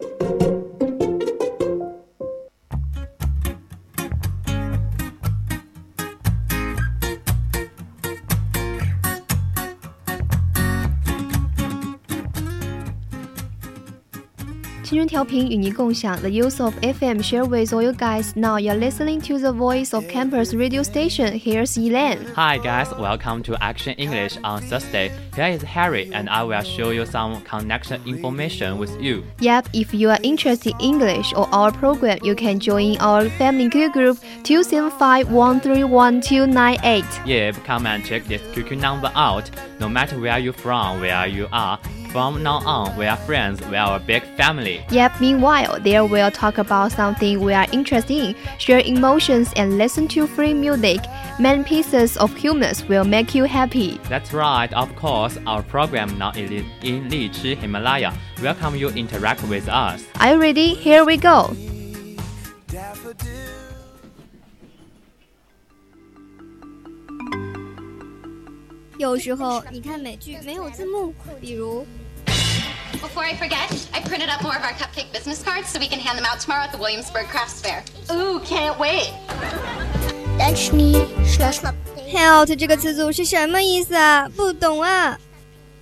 Thank you. 青春调频与您共享 The use of FM share with all you guys. Now you're listening to the voice of campus radio station. Here's Elaine. Hi guys, welcome to Action English on Thursday. Here is Harry and I will show you some connection information with you. Yep, if you are interested in English or our program, you can join our family QQ group 275131298. Yeah, come and check this QQ number out. No matter where you're from, where you are, from now on, we are friends. We are a big family. Yep, meanwhile, there we'll talk about something we are interested in, share emotions, and listen to free music. Many pieces of humor will make you happy. That's right, of course. Our program now is in Lichi Himalaya. Welcome you interact with us. Are you ready? Here we go. 有时候你看美剧没有字幕，比如。 Before I forget, I printed up more of our cupcake business cards so we can hand them out tomorrow at the Williamsburg Crafts Fair. Ooh, can't wait. Help 这个词组是什么意思啊？不懂啊。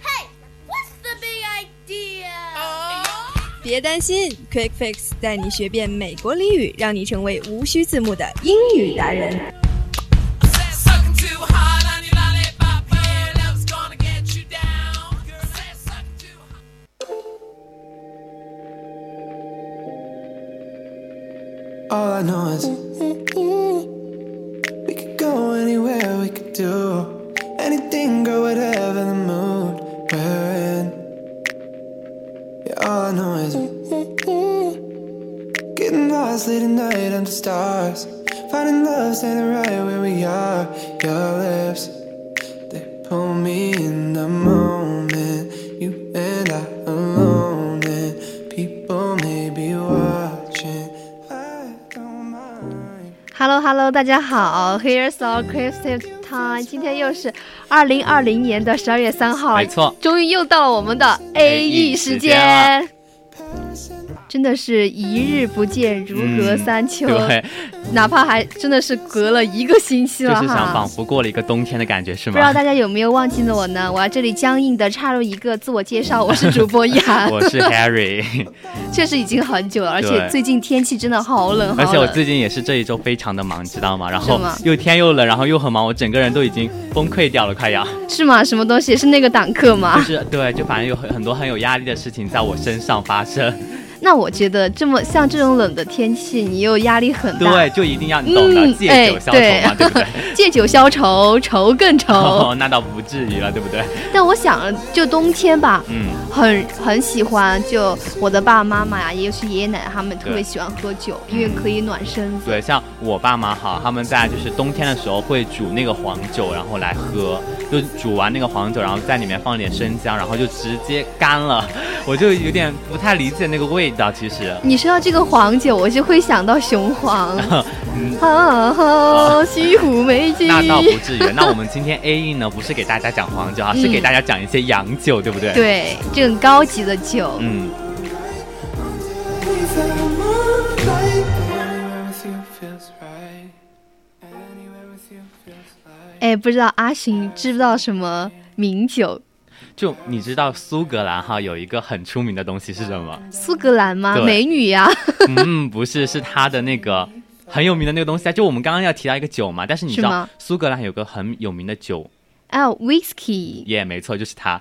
Hey, what's the big idea? 别担心，Quick Fix 带你学遍美国俚语，让你成为无需字幕的英语达人。do anything, girl, whatever the mood we're in. Yeah, all I know is getting lost late at night under stars, finding love standing right where we are. Your lips, they pull me in the moment. You and I alone, and people may be watching. Hello Hello，大家好，Here's our Christmas time。今天又是二零二零年的十二月三号，没错，终于又到了我们的 A E 时间。真的是一日不见如隔三秋，对，哪怕还真的是隔了一个星期了就是想仿佛过了一个冬天的感觉，是吗？不知道大家有没有忘记了我呢？我要这里僵硬的插入一个自我介绍，我是主播雅，我是 Harry，确实已经很久了，而且最近天气真的好冷，而且我最近也是这一周非常的忙，知道吗？然后又天又冷，然后又很忙，我整个人都已经崩溃掉了，快要。是吗？什么东西？是那个党课吗？就是对，就反正有很很多很有压力的事情在我身上发生。那我觉得这么像这种冷的天气，你又压力很大，对，就一定要你懂得借酒消愁嘛，对不对？借酒消愁，愁更愁。那倒不至于了，对不对？但我想，就冬天吧，嗯，很很喜欢，就我的爸爸妈妈呀，也是爷爷奶奶他们特别喜欢喝酒，因为可以暖身子。对，像我爸妈哈，他们在就是冬天的时候会煮那个黄酒，然后来喝，就煮完那个黄酒，然后在里面放点生姜，然后就直接干了。我就有点不太理解那个味道，其实。你说到这个黄酒，我就会想到雄黄，哈哈，西湖美景。那倒不至于。那我们今天 A E 呢，不是给大家讲黄酒啊，是给大家讲一些洋酒，对不对？对，这种高级的酒。嗯。哎，不知道阿行知不知道什么名酒？就你知道苏格兰哈有一个很出名的东西是什么？苏格兰吗？美女呀？嗯，不是，是它的那个很有名的那个东西啊。就我们刚刚要提到一个酒嘛，但是你知道苏格兰有个很有名的酒啊，whisky。耶，没错，就是它。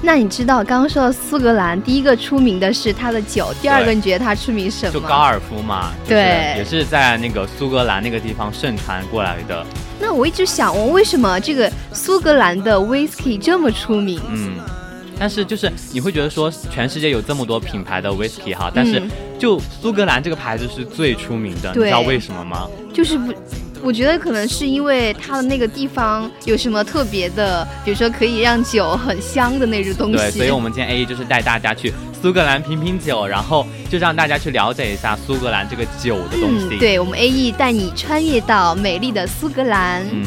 那你知道刚刚说到苏格兰第一个出名的是它的酒，第二个你觉得它出名什么？就高尔夫嘛，就是对也是在那个苏格兰那个地方盛传过来的。那我一直想问，为什么这个苏格兰的 whisky 这么出名？嗯，但是就是你会觉得说，全世界有这么多品牌的 whisky 哈，但是嗯就苏格兰这个牌子是最出名的，你知道为什么吗？就是不，我觉得可能是因为它的那个地方有什么特别的，比如说可以让酒很香的那种东西。对，所以我们今天 A E 就是带大家去苏格兰品品酒，然后就让大家去了解一下苏格兰这个酒的东西。嗯，对，我们 A E 带你穿越到美丽的苏格兰。嗯。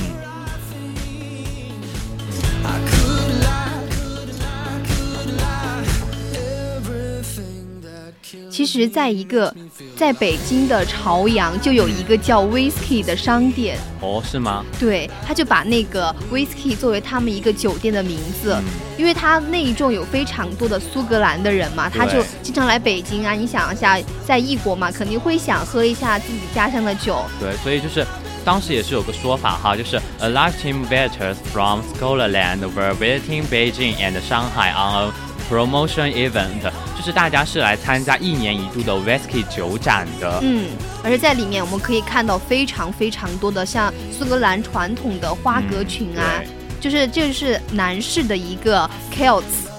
其实，在一个在北京的朝阳就有一个叫 Whisky 的商店，哦，是吗？对，他就把那个 Whisky 作为他们一个酒店的名字，嗯因为他那一众有非常多的苏格兰的人嘛，他就经常来北京啊。你想一下，在异国嘛，肯定会想喝一下自己家乡的酒。对，所以就是当时也是有个说法哈，就是 a large team visitors from Scotland were visiting Beijing and Shanghai on a promotion event，就是大家是来参加一年一度的 whisky 酒展的。嗯，而且在里面我们可以看到非常非常多的像苏格兰传统的花格裙啊，对就是这就是男士的一个 kilts。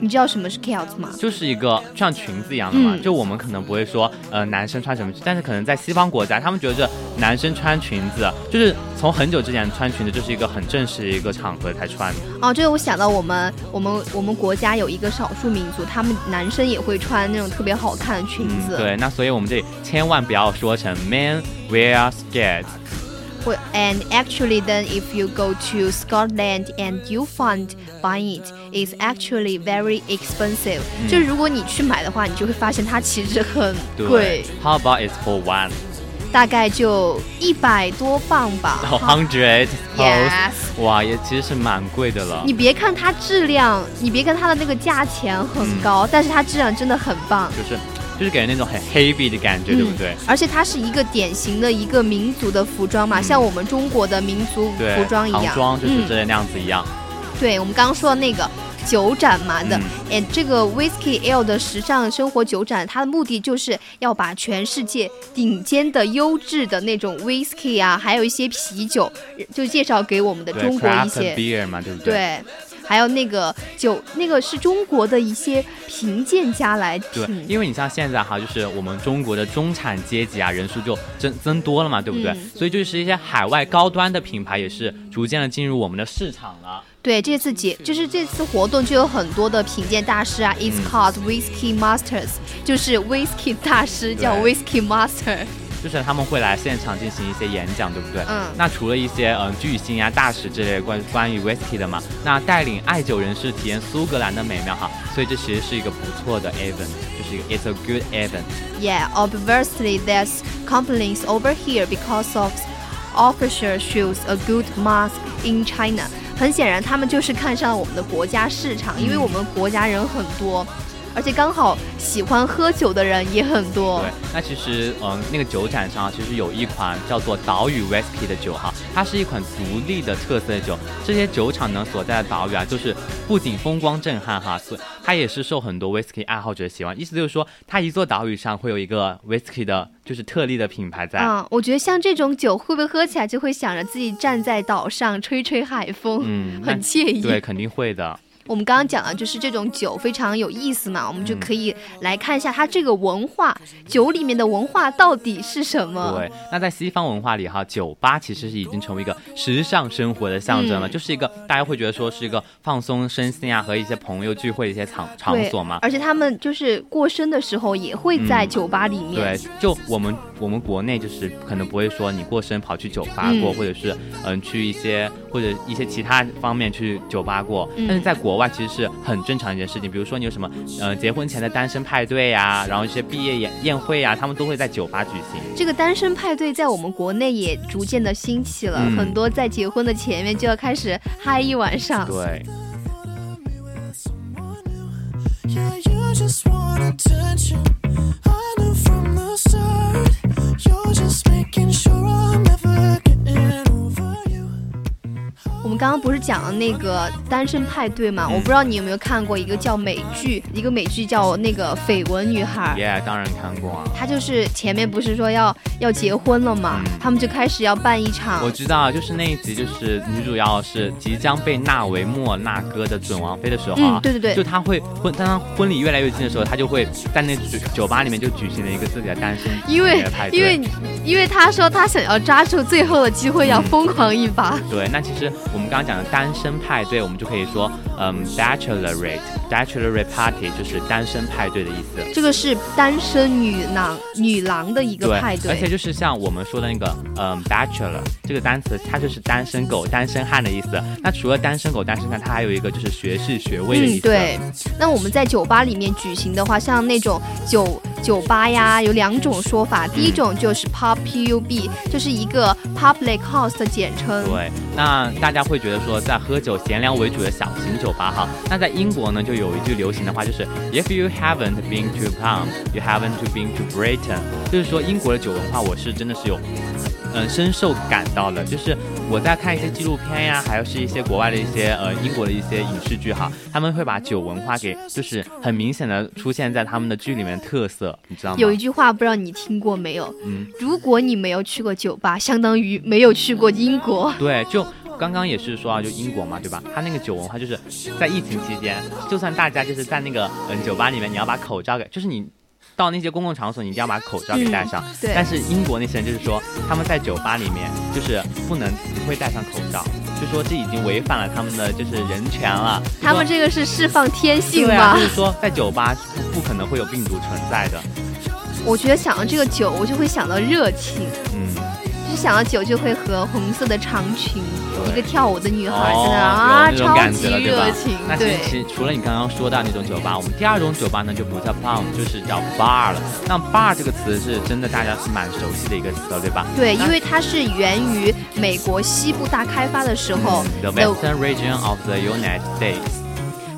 你知道什么是 kilts 吗？就是一个像裙子一样的嘛，嗯就我们可能不会说，呃，男生穿什么，但是可能在西方国家，他们觉得男生穿裙子，就是从很久之前穿裙子，就是一个很正式的一个场合才穿。哦，这个我想到我们我们我们国家有一个少数民族，他们男生也会穿那种特别好看的裙子。对，那所以我们这里千万不要说成 men wear skirts。会 and actually then if you go to Scotland and you find buying it is actually very expensive、嗯就如果你去买的话，你就会发现它其实很贵， How about it's for one 大概就一百多磅吧。 hundred Yes 哇，也其实是蛮贵的了。你别看它质量，你别看它的那个价钱很高，但是它质量真的很棒。就是 就是给人那种很 heavy 的感觉，对不对？而且它是一个典型的一个民族的服装嘛，像我们中国的民族，服装一样。唐装就是嗯这那样子一样。对，我们刚刚说的那个酒展嘛的，嗯哎、这个 Whisky Ale 的时尚生活酒展，它的目的就是要把全世界顶尖的优质的那种 Whisky 啊，还有一些啤酒，就介绍给我们的中国一些 beer 嘛，对不对？对。还有那个酒，那个是中国的一些评鉴家来对，因为你像现在哈，就是我们中国的中产阶级啊，人数就增增多了嘛，对不对？嗯所以就是一些海外高端的品牌也是逐渐的进入我们的市场了。对，这次节就是这次活动就有很多的品鉴大师啊、i t s called Whisky Masters，就是 Whisky 大师叫 Whisky Master。就是他们会来现场进行一些演讲，对不对？嗯那除了一些嗯、呃巨星啊、大使之类的关关于 whisky 的嘛，那带领爱酒人士体验苏格兰的美妙哈，所以这其实是一个不错的 event，就是一个 it's a good event。Yeah, obviously there's complaints over here because of official shows a good mask in China。很显然，他们就是看上了我们的国家市场，因为我们国家人很多，而且刚好喜欢喝酒的人也很多。对，那其实嗯，那个酒展上其实有一款叫做岛屿 whisky 的酒哈，它是一款独立的特色酒。这些酒厂呢所在的岛屿啊，就是不仅风光震撼哈，所以它也是受很多 whisky 爱好者喜欢。意思就是说，它一座岛屿上会有一个 whisky 的，就是特例的品牌在。嗯，我觉得像这种酒，会不会喝起来就会想着自己站在岛上吹吹海风，嗯，很惬意。对，肯定会的。我们刚刚讲了，就是这种酒非常有意思嘛，我们就嗯可以来看一下它这个文化，酒里面的文化到底是什么？对，那在西方文化里哈，酒吧其实是已经成为一个时尚生活的象征了，嗯就是一个大家会觉得说是一个放松身心啊，和一些朋友聚会的一些场场所嘛。而且他们就是过生的时候也会在酒吧里面。对，就我们我们国内就是可能不会说你过生跑去酒吧过，嗯或者是嗯去一些或者一些其他方面去酒吧过，嗯但是在国外其实是很正常一件事情。比如说你有什么呃结婚前的单身派对呀、然后一些毕业宴宴会呀、他们都会在酒吧举行。这个单身派对在我们国内也逐渐的兴起了，嗯很多在结婚的前面就要开始嗨一晚上。对。Yeah, you Just making 不是讲了那个单身派对嘛？嗯我不知道你有没有看过一个叫美剧，一个美剧叫那个《绯闻女孩》。耶，当然看过啊。他就是前面不是说要要结婚了嘛，他们就开始要办一场。嗯我知道，就是那一集，就是女主要是即将被纳为莫纳哥的准王妃的时候啊，嗯对对对就她会婚，当她婚礼越来越近的时候，她就会在那酒酒吧里面就举行了一个自己的单身因为。因为因为她说她想要抓住最后的机会，要疯狂一把。对，那其实我们刚刚讲的单身派对，我们就可以说，嗯，bachelorette，bachelorette party 就是单身派对的意思。这个是单身女郎女郎的一个，派对，而且就是像我们说的那个，嗯，bachelor 这个单词，它就是单身狗、单身汉的意思。那除了单身狗、单身汉，它还有一个就是学士学位的意嗯，思。对。那我们在酒吧里面举行的话，像那种酒酒吧呀，有两种说法。第一种就是 pub pub，就是一个 public house 的简称。对，那大家会觉得说，在喝酒闲聊为主的小型酒吧哈，那在英国呢，就有一句流行的话，就是 If you haven't been to Palm, you haven't been to Britain，就是说英国的酒文化，我是真的是有。嗯，深受感到的，就是我在看一些纪录片呀，还有是一些国外的一些呃英国的一些影视剧哈，他们会把酒文化给就是很明显的出现在他们的剧里面特色，你知道吗？有一句话不知道你听过没有？嗯，如果你没有去过酒吧，相当于没有去过英国。对，就刚刚也是说啊，就英国嘛，对吧？它那个酒文化就是在疫情期间，就算大家就是在那个嗯酒吧里面，你要把口罩给，就是你。到那些公共场所，你一定要把口罩给戴上。嗯对但是英国那些人就是说，他们在酒吧里面就是不能不会戴上口罩，就说这已经违反了他们的就是人权了。他们这个是释放天性对啊，吧？就是说在酒吧是不不可能会有病毒存在的。我觉得想到这个酒，我就会想到热情。嗯，就是想到酒，就会和红色的长裙，一个跳舞的女孩在那哦啊，超级热情。那其其除了你刚刚说到那种酒吧，我们第二种酒吧呢就不叫 pub，就是叫 bar 了。那 bar 这个词是真的大家是蛮熟悉的一个词了，对吧？对，因为它是源于美国西部大开发的时候嗯 the 的 western region of the United States。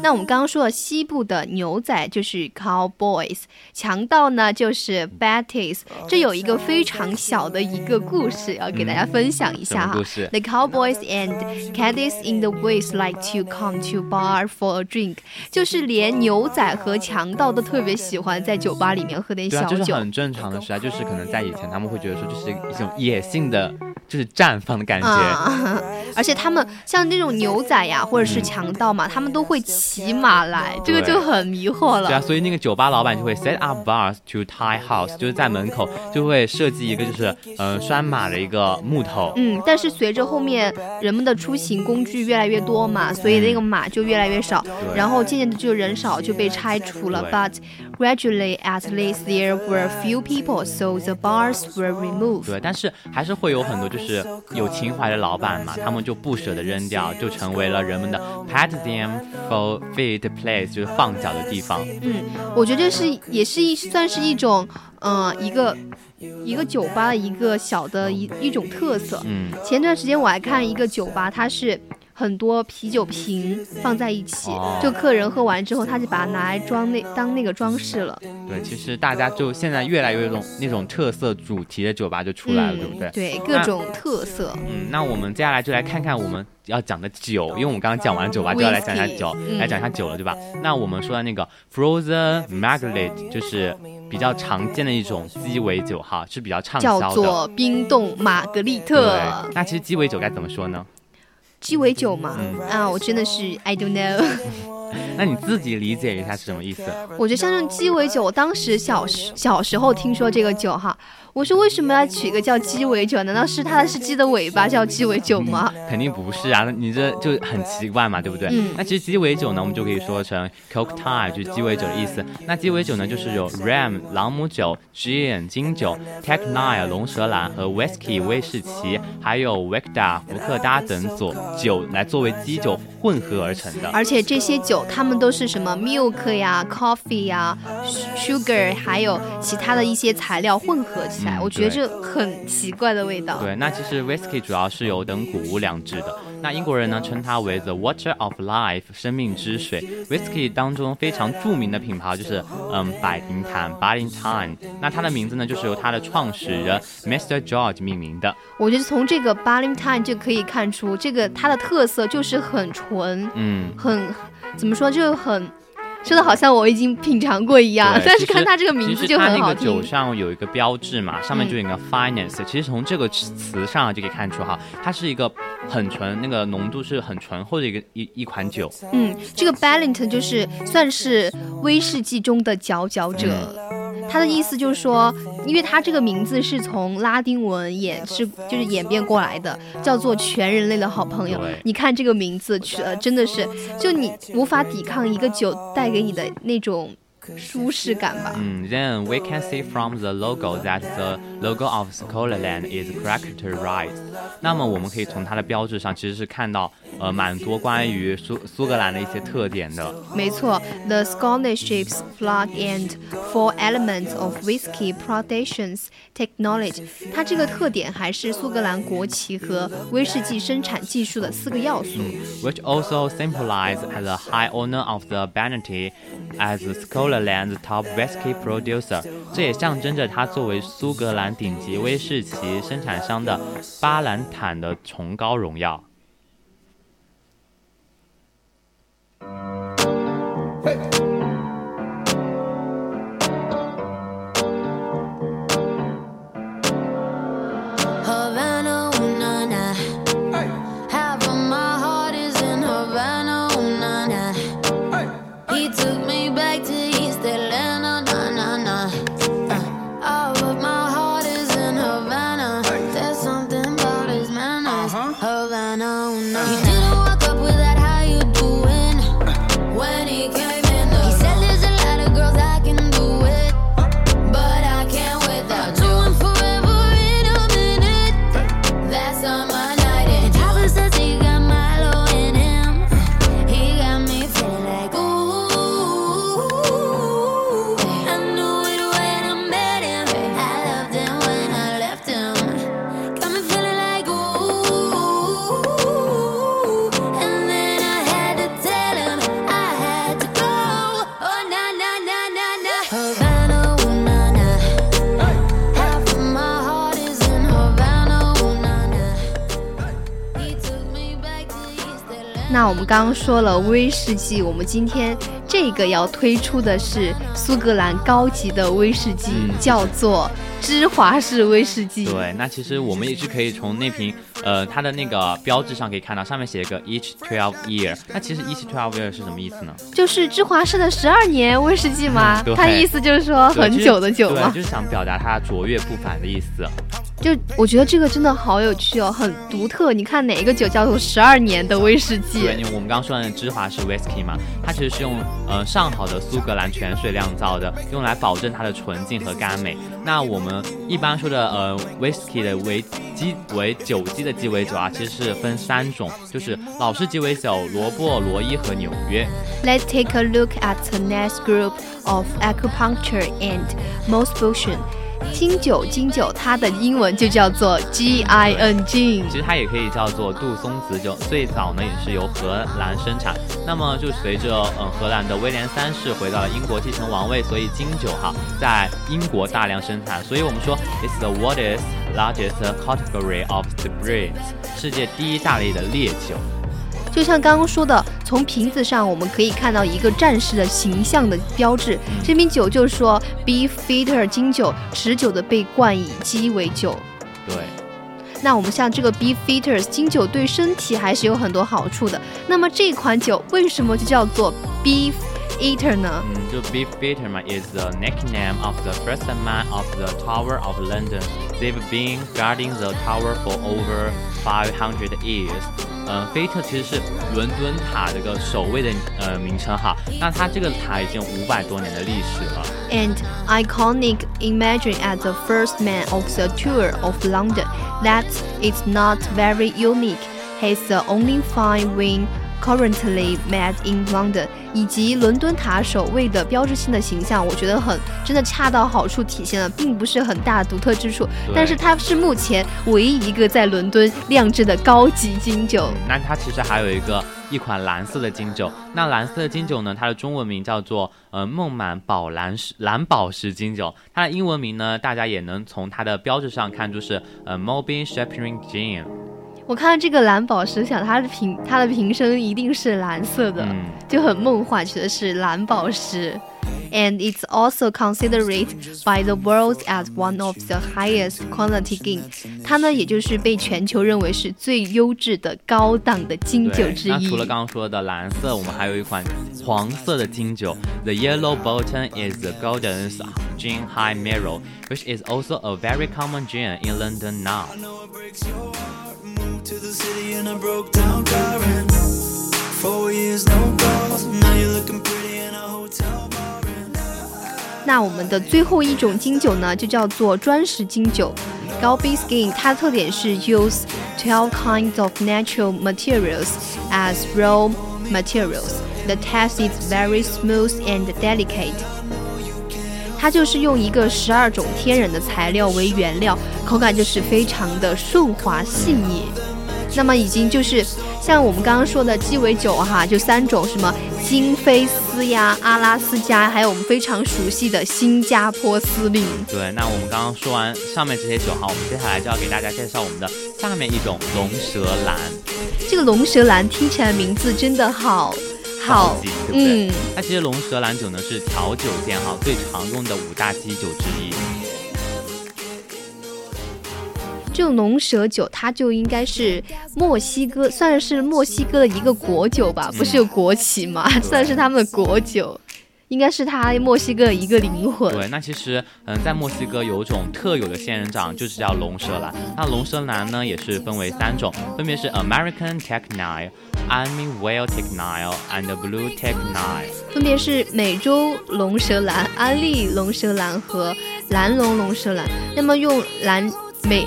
那我们刚刚说了西部的牛仔就是 cowboys，强盗呢就是 baddies。这有一个非常小的一个故事要给大家分享一下哈故事。The cowboys and caddies in the West like to come to bar for a drink，就是连牛仔和强盗都特别喜欢在酒吧里面喝点小酒。这是很正常的事啊，就是可能在以前他们会觉得说，这是一种野性的，就是绽放的感觉。啊，而且他们像这种牛仔呀，或者是强盗嘛，他们都会骑马来，这个就很迷惑了对啊，所以那个酒吧老板就会 set up bars to tie house，就是在门口就会设计一个就是嗯、呃拴马的一个木头。嗯，但是随着后面人们的出行工具越来越多嘛，所以那个马就越来越少，然后渐渐的就人少就被拆除了。But gradually, at least there were few people, so the bars were removed. 对，但是还是会有很多就是有情怀的老板嘛，他们就不舍得扔掉，就成为了人们的 pat them for feet place，就是放脚的地方。嗯，我觉得这是也是一算是一种，呃，一个一个酒吧的一个小的一一种特色。嗯，前段时间我还看一个酒吧，它是很多啤酒瓶放在一起，哦就客人喝完之后，他就把它拿来装那当那个装饰了。对，其实大家就现在越来越有种那种特色主题的酒吧就出来了，对不对？嗯对，各种特色。嗯，那我们接下来就来看看我们要讲的酒，因为我们刚刚讲完酒吧，就要来讲一下酒，嗯来讲一下酒了，对吧？那我们说的那个 Frozen Margaret 就是比较常见的一种鸡尾酒哈，是比较畅销的。叫做冰冻玛格丽特，，那其实鸡尾酒该怎么说呢？鸡尾酒嘛，嗯啊，我真的是 I don't know。那你自己理解一下是什么意思？我觉得像这种鸡尾酒，我当时小时小时候听说这个酒哈，我说为什么要取一个叫鸡尾酒？难道是它是鸡的尾巴叫鸡尾酒吗？肯定不是啊，你这就很奇怪嘛，对不对？嗯那其实鸡尾酒呢，我们就可以说成 coke tie，就是鸡尾酒的意思。那鸡尾酒呢，就是有 ram 朗姆酒、gin 金酒、tech nine 龙舌兰和 whisky 威士忌，还有 wekda 伏克达等佐酒来作为基酒混合而成的。而且这些酒，它们都是什么 milk 呀、coffee 呀、sugar，还有其他的一些材料混合起来，嗯我觉得这很奇怪的味道。对，那其实 whisky 主要是由等谷物酿制的。那英国人呢称它为 The Water of Life，生命之水。Whisky 当中非常著名的品牌就是嗯百灵坛 （Ballantine）。那它的名字呢就是由它的创始人 Mr. George 命名的。我觉得从这个 Ballantine 就可以看出，这个它的特色就是很纯，嗯，很怎么说，就很。说的好像我已经品尝过一样，但是看它这个名字就很好听。它那个酒上有一个标志嘛，上面就有一个 finance，其实从这个词上就可以看出哈，它是一个很纯，那个浓度是很醇厚的一个一一款酒。嗯，这个 Ballantine 就是算是威士忌中的佼佼者。他的意思就是说，因为他这个名字是从拉丁文演是就是演变过来的，叫做全人类的好朋友。你看这个名字，呃，真的是就你无法抵抗一个酒带给你的那种。舒适感吧。嗯，Then we can see from the logo that the logo of Scotland is characterized。那么我们可以从它的标志上其实是看到呃蛮多关于苏苏格兰的一些特点的。没错，The Scottish ship's flag and four elements of whiskey productions technology。它这个特点还是苏格兰国旗和威士忌生产技术的四个要素。Which also symbolize the high honor of the Banatty as Scotland。 了 Land's Top whiskey producer，这也象征着它作为苏格兰顶级威士忌生产商的巴兰坦的崇高荣耀。那我们刚刚说了威士忌，我们今天这个要推出的是苏格兰高级的威士忌，叫做芝华士威士忌。对，那其实我们也是可以从那瓶，呃，它的那个标志上可以看到，上面写一个 each twelve year。那其实 each twelve year 是什么意思呢？就是芝华士的十二年威士忌吗？它意思就是说很久的酒吗？就是想表达它卓越不凡的意思。就我觉得这个真的好有趣哦，很独特。你看哪一个酒叫做十二年的威士忌？对，因为我们刚刚说的芝华士 whisky 嘛，它其实是用呃上好的苏格兰泉水酿造的，用来保证它的纯净和甘美。那我们一般说的呃 whisky 的为鸡为酒鸡的鸡尾酒啊，其实是分三种，就是老式鸡尾酒、罗布罗伊和纽约。Let's take a look at the next group of acupuncture and most potion. 金酒，金酒，它的英文就叫做 G I N G。其实它也可以叫做杜松子酒，最早呢也是由荷兰生产。那么就随着嗯荷兰的威廉三世回到了英国继承王位，所以金酒哈在英国大量生产。所以我们说，It's the world's largest category of spirits，世界第一大类的烈酒。就像刚刚说的，从瓶子上我们可以看到一个战士的形象的标志。这瓶酒就是说，Beefeater 金酒，持久的被冠以鸡尾酒。对。那我们像这个 Beefeater 金酒对身体还是有很多好处的。那么这款酒为什么就叫做 Beefeater 呢？嗯，就 Beefeater 嘛，is the nickname of the first man of the Tower of London. They've been guarding the tower for over 500 years. 嗯，菲特其实是伦敦塔这个守卫的呃名称哈。那它这个塔已经五百多年的历史了。And iconic imagine as the first man of the tour of London that it's not very unique. He's the only fine wine currently made in London，以及伦敦塔守卫的标志性的形象，我觉得很真的恰到好处体现了，并不是很大独特之处，但是它是目前唯一一个在伦敦酿制的高级金酒。那它其实还有一个一款蓝色的金酒，那蓝色的金酒呢，它的中文名叫做呃梦满宝蓝石蓝宝石金酒，它的英文名呢，大家也能从它的标志上看出是呃 Mobin Champagne Gin。我看到这个蓝宝石，想它的瓶它的瓶身一定是蓝色的，嗯就很梦幻，觉得是蓝宝石。And it's also considered by the world as one of the highest quality gin。它呢，也就是被全球认为是最优质的高档的金酒对，之一。那除了刚刚说的蓝色，我们还有一款黄色的金酒，The yellow bottom is the golden gin high mirror, which is also a very common gin in London now. The city in a broke down car and four years no calls. Now you're looking pretty in a hotel bar. 那我们的最后一种金酒呢，就叫做砖石金酒 （Galbi Skin）。它的特点是 use twelve kinds of natural materials as raw materials. The taste is very smooth and delicate. 它就是用一个十二种天然的材料为原料，口感就是非常的顺滑细腻。那么已经就是像我们刚刚说的鸡尾酒哈，就三种什么金菲斯呀、阿拉斯加，还有我们非常熟悉的新加坡司令。对，那我们刚刚说完上面这些酒哈，我们接下来就要给大家介绍我们的下面一种龙舌兰。这个龙舌兰听起来名字真的好好对不对？嗯，那其实龙舌兰酒呢是调酒界哈最常用的五大基酒之一。这种龙舌酒，它就应该是墨西哥，算是墨西哥的一个国酒吧，不是有国旗吗，算是他们的国酒，应该是他墨西哥的一个灵魂。对，那其实嗯，在墨西哥有一种特有的仙人掌，就是叫龙舌兰。那龙舌兰呢也是分为三种，分别是 American Technile、Whale Technile and Blue Technile。分别是美洲龙舌兰、安利龙舌兰和蓝龙龙舌兰。那么用蓝美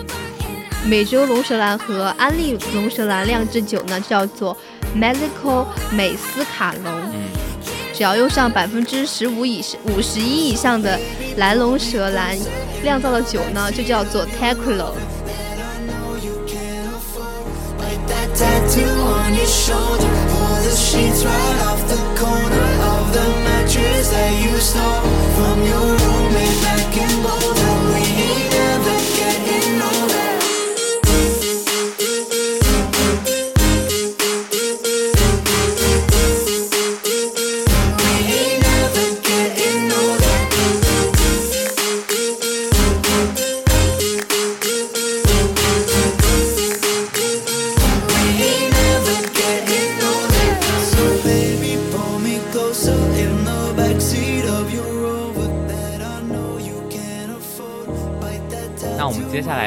美洲龙舌兰和安利龙舌兰酿制酒呢，叫做 Mexico 美斯卡龙。嗯，只要用上百分之十五以五十一以上的蓝龙舌兰酿造的酒呢，就叫做 Tequila。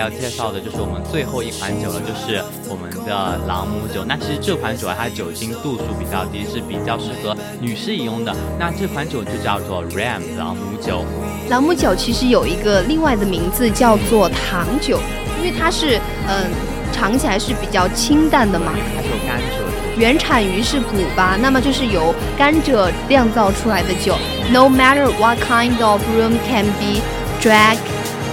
要介绍的就是我们最后一款酒了，就是我们的朗姆酒。那其实这款酒啊，它酒精度数比较低，是比较适合女士饮用的。那这款酒就叫做 Ram 朗姆酒。朗姆酒其实有一个另外的名字叫做糖酒，因为它是嗯、尝起来是比较清淡的嘛。它是有甘蔗的。原产于是古巴，那么就是由甘蔗酿造出来的酒。No matter what kind of room can be drank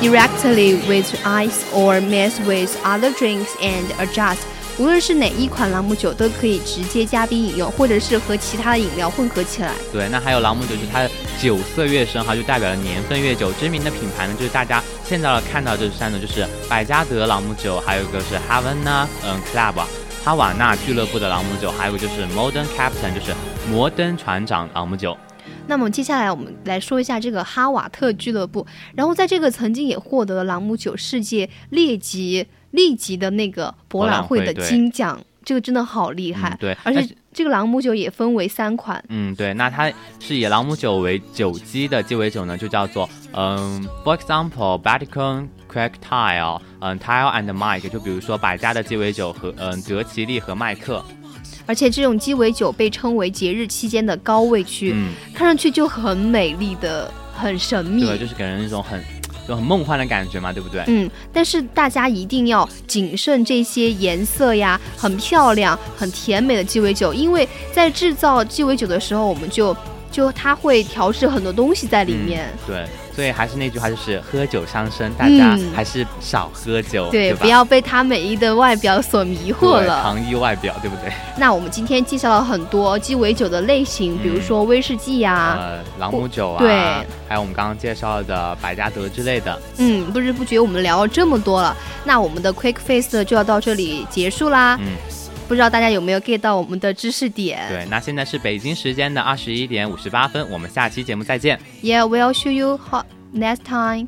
directly with ice or mixed with other drinks and adjust。无论是哪一款朗姆酒，都可以直接加冰饮用，或者是和其他的饮料混合起来。对，那还有朗姆酒，就是它的酒色越深哈，就代表了年份越久。知名的品牌呢，就是大家现在看到这三种，就是百加德朗姆酒，还有一个是 Havana 嗯 Club 啊哈瓦那俱乐部的朗姆酒，还有一个就是 Modern Captain，就是摩登船长朗姆酒。那么接下来我们来说一下这个哈瓦特俱乐部，然后在这个曾经也获得了朗姆酒世界列级立级的那个博览会的金奖，这个真的好厉害。嗯对而且这个朗姆酒也分为三款，嗯，对，那它是以朗姆酒为酒基的鸡尾酒呢，就叫做嗯，for example, Vatican Crack Tile，嗯，Tile and Mike，就比如说百家的鸡尾酒和嗯德奇利和麦克。而且这种鸡尾酒被称为节日期间的高位区，嗯，看上去就很美丽的、很神秘。对，就是给人一种很就很梦幻的感觉嘛，对不对？嗯，但是大家一定要谨慎这些颜色呀，很漂亮、很甜美的鸡尾酒，因为在制造鸡尾酒的时候，我们就就它会调制很多东西在里面。对。所以还是那句话，就是喝酒伤身，大家还是少喝酒，对，不要被它美丽的外表所迷惑了。糖衣外表，对不对？那我们今天介绍了很多鸡尾酒的类型，比如说威士忌呀，呃，朗姆酒啊，对，还有我们刚刚介绍的百加得之类的。嗯，不知不觉我们聊了这么多了，那我们的 Quick Face 就要到这里结束啦。嗯。不知道大家有没有 get 到我们的知识点？对，那现在是北京时间的二十一点五十八分，我们下期节目再见。Yeah, we'll show you how next time.